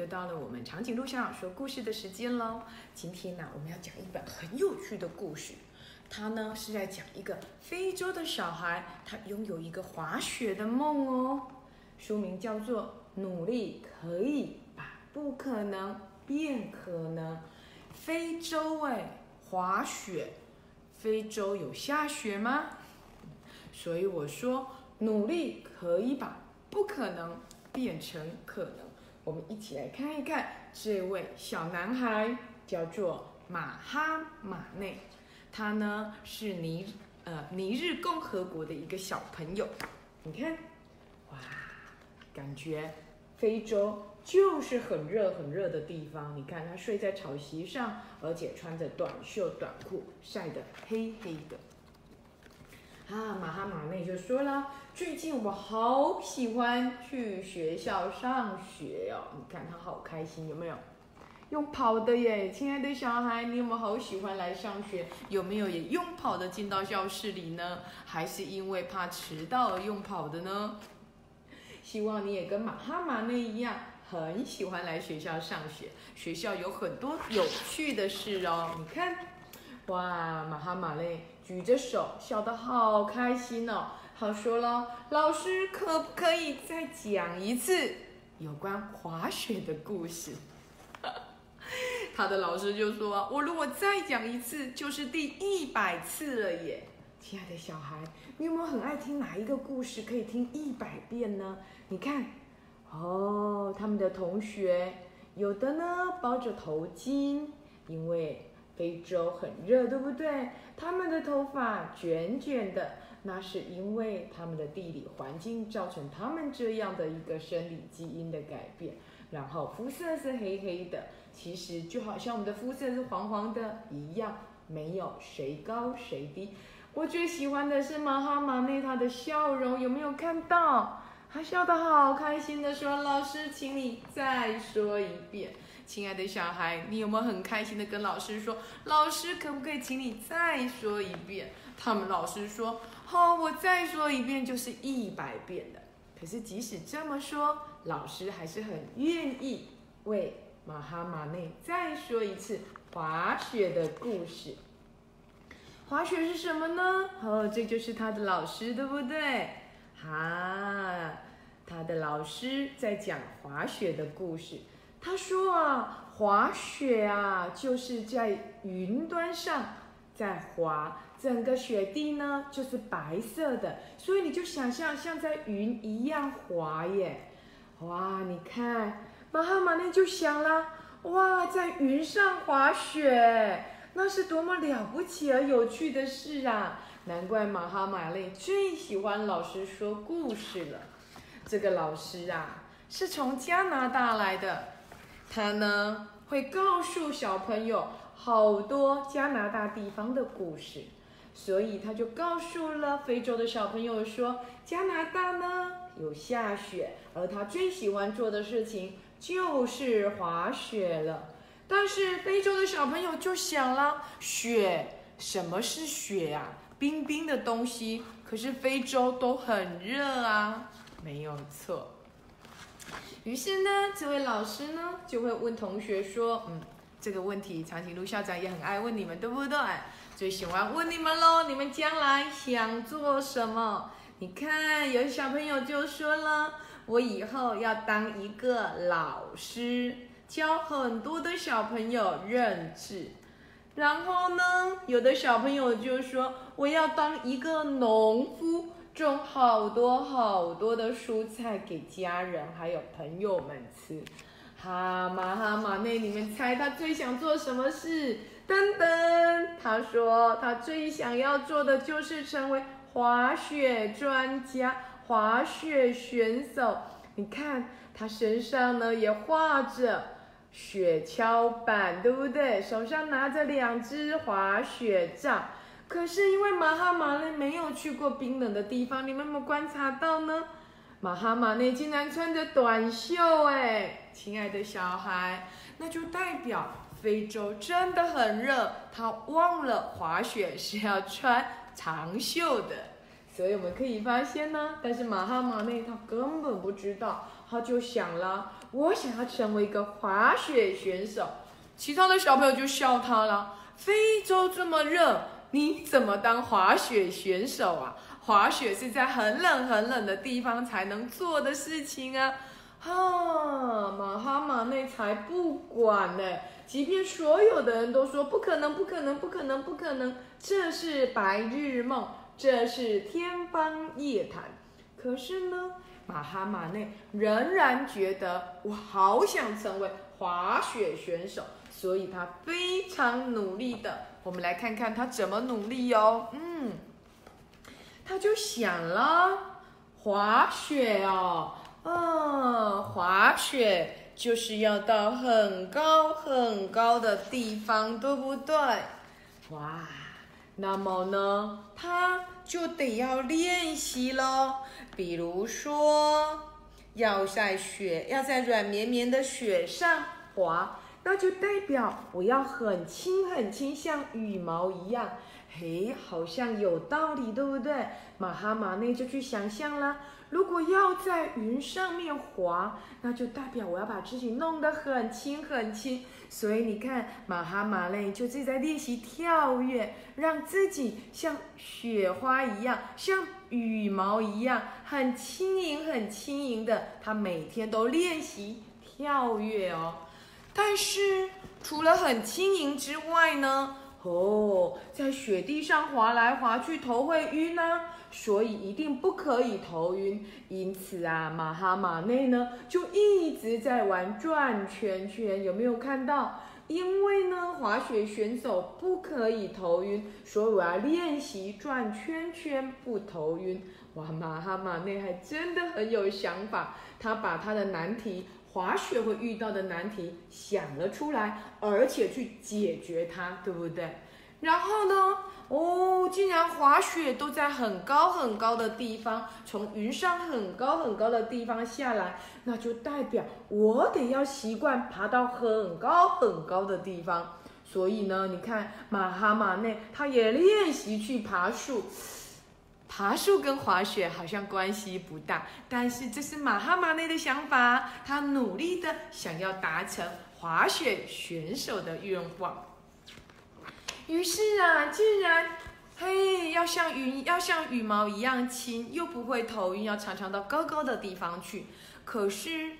又到了我们长颈鹿小小说故事的时间喽。今天呢，我们要讲一本很有趣的故事。它呢是在讲一个非洲的小孩，他拥有一个滑雪的梦哦。书名叫做《努力可以把不可能变可能》。非洲哎，滑雪，非洲有下雪吗？所以我说，努力可以把不可能变成可能。我们一起来看一看这位小男孩，叫做马哈马内，他呢是尼呃尼日共和国的一个小朋友。你看，哇，感觉非洲就是很热很热的地方。你看他睡在草席上，而且穿着短袖短裤，晒得黑黑的。啊，马哈马内就说了，最近我好喜欢去学校上学哦。你看他好开心，有没有？用跑的耶，亲爱的小孩，你有没有好喜欢来上学？有没有也用跑的进到教室里呢？还是因为怕迟到而用跑的呢？希望你也跟马哈马内一样，很喜欢来学校上学。学校有很多有趣的事哦。你看，哇，马哈马内。举着手，笑得好开心哦！好说了，老师可不可以再讲一次有关滑雪的故事？他的老师就说：“我如果再讲一次，就是第一百次了耶！”亲爱的小孩，你有没有很爱听哪一个故事可以听一百遍呢？你看，哦，他们的同学有的呢包着头巾，因为。非洲很热，对不对？他们的头发卷卷的，那是因为他们的地理环境造成他们这样的一个生理基因的改变。然后肤色是黑黑的，其实就好像我们的肤色是黄黄的一样，没有谁高谁低。我最喜欢的是马哈马内他的笑容，有没有看到？他笑得好开心的说：“老师，请你再说一遍。”亲爱的小孩，你有没有很开心的跟老师说：“老师，可不可以请你再说一遍？”他们老师说：“好，我再说一遍就是一百遍的。”可是即使这么说，老师还是很愿意为马哈马内再说一次滑雪的故事。滑雪是什么呢？哦，这就是他的老师，对不对？哈，他的老师在讲滑雪的故事。他说啊，滑雪啊，就是在云端上在滑，整个雪地呢就是白色的，所以你就想象像在云一样滑耶。哇，你看，马哈马内就想了，哇，在云上滑雪，那是多么了不起而有趣的事啊！难怪马哈马内最喜欢老师说故事了。这个老师啊，是从加拿大来的。他呢会告诉小朋友好多加拿大地方的故事，所以他就告诉了非洲的小朋友说，加拿大呢有下雪，而他最喜欢做的事情就是滑雪了。但是非洲的小朋友就想了，雪什么是雪啊？冰冰的东西，可是非洲都很热啊，没有错。于是呢，这位老师呢就会问同学说：“嗯，这个问题长颈鹿校长也很爱问你们，对不对？最喜欢问你们喽，你们将来想做什么？你看，有小朋友就说了，我以后要当一个老师，教很多的小朋友认字。然后呢，有的小朋友就说，我要当一个农夫。”种好多好多的蔬菜给家人还有朋友们吃，哈马哈马内，你们猜他最想做什么事？噔噔，他说他最想要做的就是成为滑雪专家、滑雪选手。你看他身上呢也画着雪橇板，对不对？手上拿着两只滑雪杖。可是因为马哈马内没有去过冰冷的地方，你们有没有观察到呢？马哈马内竟然穿着短袖，哎，亲爱的小孩，那就代表非洲真的很热，他忘了滑雪是要穿长袖的。所以我们可以发现呢，但是马哈马内他根本不知道，他就想了，我想要成为一个滑雪选手。其他的小朋友就笑他了。非洲这么热，你怎么当滑雪选手啊？滑雪是在很冷很冷的地方才能做的事情啊！哈，马哈马内才不管呢！即便所有的人都说不可能，不可能，不可能，不可能，这是白日梦，这是天方夜谭。可是呢，马哈马内仍然觉得我好想成为滑雪选手，所以他非常努力的。我们来看看他怎么努力哦。嗯，他就想了，滑雪哦，嗯，滑雪。就是要到很高很高的地方，对不对？哇，那么呢，他就得要练习喽。比如说，要在雪，要在软绵绵的雪上滑，那就代表我要很轻很轻，像羽毛一样。嘿，好像有道理，对不对？马哈马内就去想象啦。如果要在云上面滑，那就代表我要把自己弄得很轻很轻。所以你看，马哈马内就自己在练习跳跃，让自己像雪花一样，像羽毛一样，很轻盈很轻盈的。他每天都练习跳跃哦。但是除了很轻盈之外呢？哦，在雪地上滑来滑去，头会晕呢。所以一定不可以头晕，因此啊，马哈马内呢就一直在玩转圈圈，有没有看到？因为呢，滑雪选手不可以头晕，所以我要练习转圈圈不头晕。哇，马哈马内还真的很有想法，他把他的难题，滑雪会遇到的难题想了出来，而且去解决它，对不对？然后呢？哦，竟然滑雪都在很高很高的地方，从云上很高很高的地方下来，那就代表我得要习惯爬到很高很高的地方。所以呢，你看马哈马内他也练习去爬树，爬树跟滑雪好像关系不大，但是这是马哈马内的想法，他努力的想要达成滑雪选手的愿望。于是啊，竟然，嘿，要像云，要像羽毛一样轻，又不会头晕，要常常到高高的地方去。可是，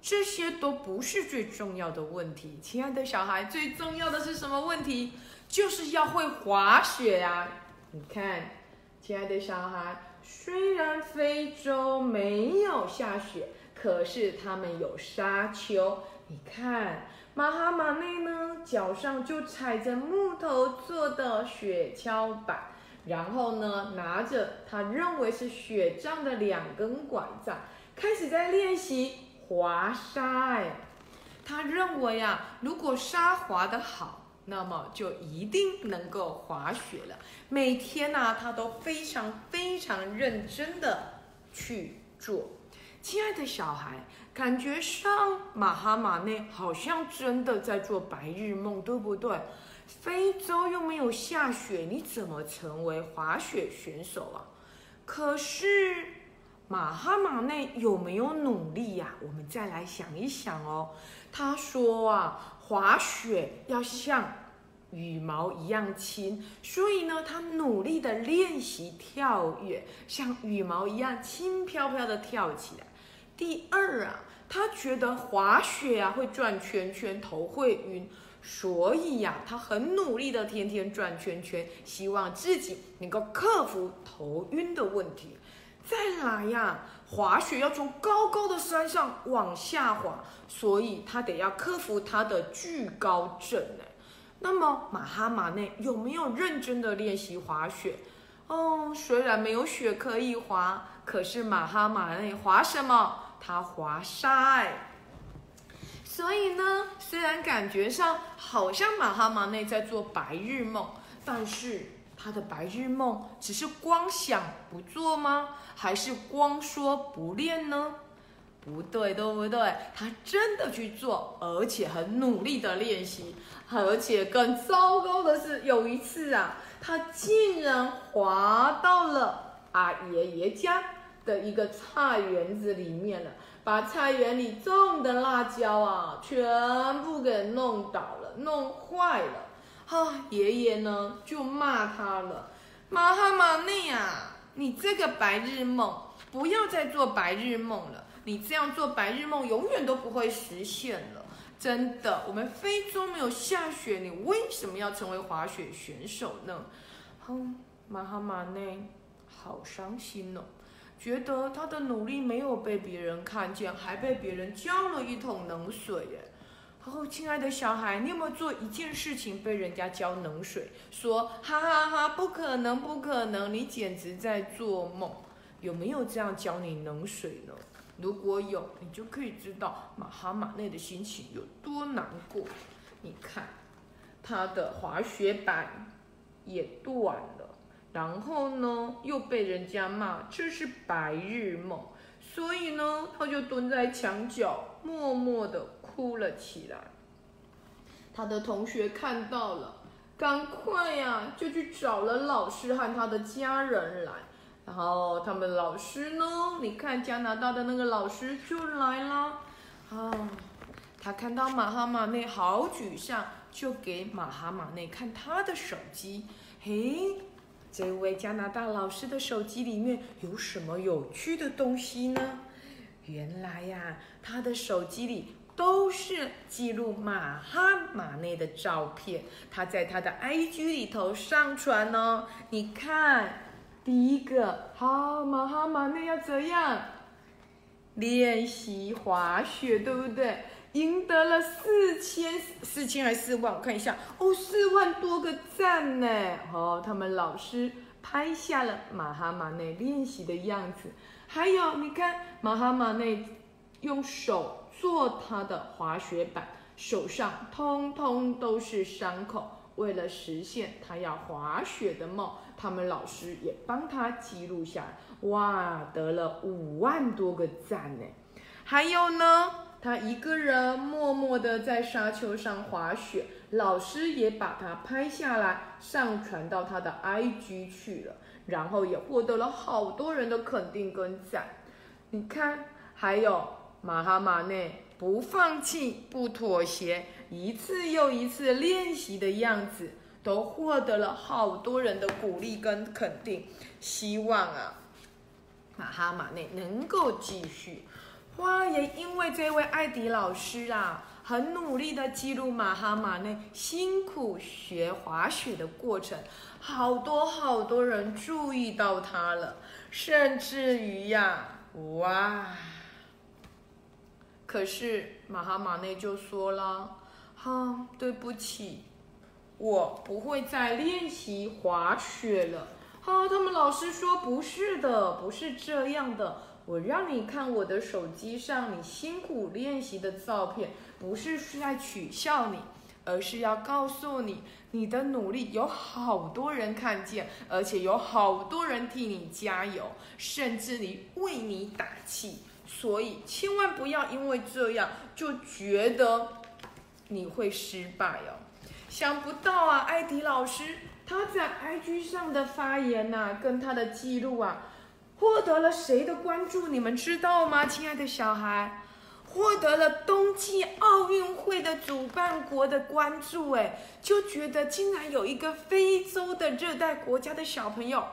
这些都不是最重要的问题。亲爱的小孩，最重要的是什么问题？就是要会滑雪呀！你看，亲爱的小孩，虽然非洲没有下雪，可是他们有沙丘。你看。马哈马内呢，脚上就踩着木头做的雪橇板，然后呢，拿着他认为是雪杖的两根拐杖，开始在练习滑沙。哎，他认为啊，如果沙滑得好，那么就一定能够滑雪了。每天呢，他都非常非常认真的去做。亲爱的小孩。感觉上，马哈马内好像真的在做白日梦，对不对？非洲又没有下雪，你怎么成为滑雪选手啊？可是马哈马内有没有努力呀？我们再来想一想哦。他说啊，滑雪要像羽毛一样轻，所以呢，他努力的练习跳跃，像羽毛一样轻飘飘的跳起来。第二啊，他觉得滑雪啊会转圈圈，头会晕，所以呀，他很努力的天天转圈圈，希望自己能够克服头晕的问题。再来呀，滑雪要从高高的山上往下滑，所以他得要克服他的惧高症呢。那么马哈马内有没有认真的练习滑雪？哦，虽然没有雪可以滑，可是马哈马内滑什么？他滑沙哎，所以呢，虽然感觉上好像马哈马内在做白日梦，但是他的白日梦只是光想不做吗？还是光说不练呢？不对，对不对？他真的去做，而且很努力的练习，而且更糟糕的是，有一次啊，他竟然滑到了阿爷爷家。的一个菜园子里面了，把菜园里种的辣椒啊，全部给弄倒了，弄坏了。哈，爷爷呢就骂他了：“马哈马内呀，你这个白日梦，不要再做白日梦了。你这样做白日梦，永远都不会实现了。真的，我们非洲没有下雪，你为什么要成为滑雪选手呢？”哼，马哈马内好伤心哦。觉得他的努力没有被别人看见，还被别人浇了一桶冷水耶。哦，亲爱的小孩，你有没有做一件事情被人家浇冷水？说哈哈哈，不可能，不可能，你简直在做梦。有没有这样浇你冷水呢？如果有，你就可以知道马哈马内的心情有多难过。你看，他的滑雪板也断了。然后呢，又被人家骂这是白日梦，所以呢，他就蹲在墙角，默默的哭了起来。他的同学看到了，赶快呀，就去找了老师和他的家人来。然后他们老师呢，你看加拿大的那个老师就来了。啊，他看到马哈马内好沮丧，就给马哈马内看他的手机。嘿。这位加拿大老师的手机里面有什么有趣的东西呢？原来呀，他的手机里都是记录马哈马内的照片，他在他的 IG 里头上传哦。你看，第一个，好，马哈马内要怎样练习滑雪，对不对？赢得了四千四千还是四万？我看一下哦，四万多个赞呢！哦，他们老师拍下了马哈马内练习的样子。还有，你看马哈马内用手做他的滑雪板，手上通通都是伤口。为了实现他要滑雪的梦，他们老师也帮他记录下来。哇，得了五万多个赞呢！还有呢？他一个人默默地在沙丘上滑雪，老师也把他拍下来，上传到他的 IG 去了，然后也获得了好多人的肯定跟赞。你看，还有马哈马内不放弃、不妥协，一次又一次练习的样子，都获得了好多人的鼓励跟肯定。希望啊，马哈马内能够继续。哇，也因为这位艾迪老师啊，很努力的记录马哈马内辛苦学滑雪的过程，好多好多人注意到他了，甚至于呀，哇！可是马哈马内就说了，哈，对不起，我不会再练习滑雪了。哈，他们老师说不是的，不是这样的。我让你看我的手机上你辛苦练习的照片，不是是在取笑你，而是要告诉你，你的努力有好多人看见，而且有好多人替你加油，甚至你为你打气。所以千万不要因为这样就觉得你会失败哦。想不到啊，艾迪老师他在 IG 上的发言呐，跟他的记录啊。获得了谁的关注？你们知道吗，亲爱的小孩？获得了冬季奥运会的主办国的关注，哎，就觉得竟然有一个非洲的热带国家的小朋友，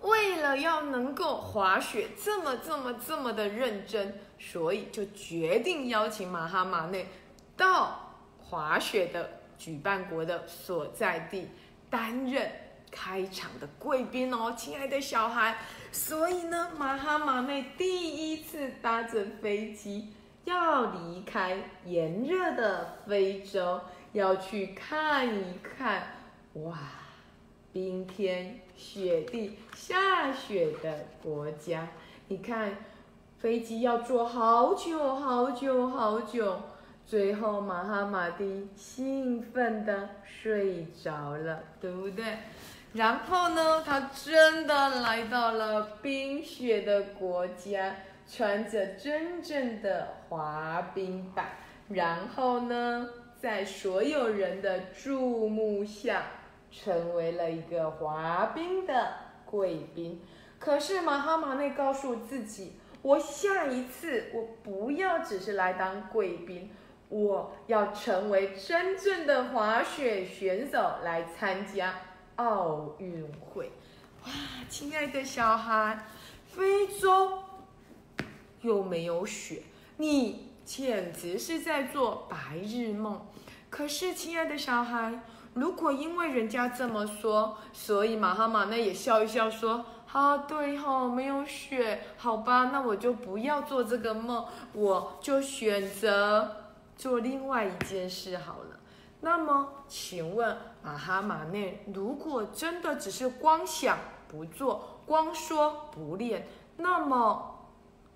为了要能够滑雪这么这么这么的认真，所以就决定邀请马哈马内到滑雪的举办国的所在地担任。开场的贵宾哦，亲爱的小孩，所以呢，马哈马内第一次搭着飞机要离开炎热的非洲，要去看一看哇，冰天雪地下雪的国家。你看，飞机要坐好久好久好久，最后马哈马蒂兴奋的睡着了，对不对？然后呢，他真的来到了冰雪的国家，穿着真正的滑冰板。然后呢，在所有人的注目下，成为了一个滑冰的贵宾。可是马哈马内告诉自己，我下一次我不要只是来当贵宾，我要成为真正的滑雪选手来参加奥运会。哇，亲爱的小孩，非洲又没有雪，你简直是在做白日梦。可是，亲爱的小孩，如果因为人家这么说，所以马哈马那也笑一笑说：“啊，对哈，没有雪，好吧，那我就不要做这个梦，我就选择做另外一件事好了。”那么，请问马哈马内，如果真的只是光想不做，光说不练，那么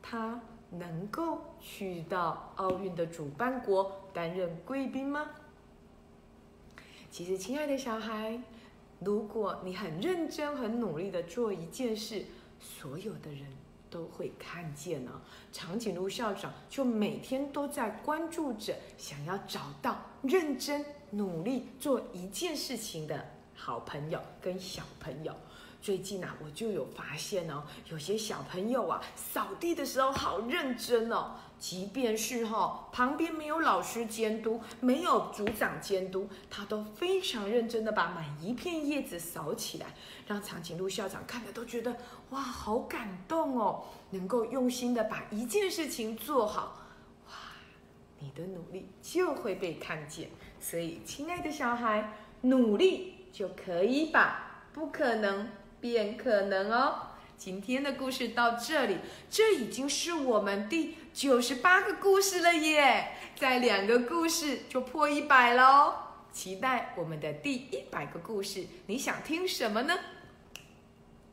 他能够去到奥运的主办国担任贵宾吗？其实，亲爱的小孩，如果你很认真、很努力的做一件事，所有的人都会看见呢。长颈鹿校长就每天都在关注着，想要找到认真努力做一件事情的好朋友跟小朋友。最近啊，我就有发现哦，有些小朋友啊，扫地的时候好认真哦。即便是哈旁边没有老师监督，没有组长监督，他都非常认真的把每一片叶子扫起来，让长颈鹿校长看了都觉得哇，好感动哦！能够用心的把一件事情做好，哇，你的努力就会被看见。所以，亲爱的小孩，努力就可以把不可能。变可能哦！今天的故事到这里，这已经是我们第九十八个故事了耶！再两个故事就破一百喽！期待我们的第一百个故事，你想听什么呢？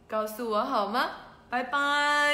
告诉我好吗？拜拜。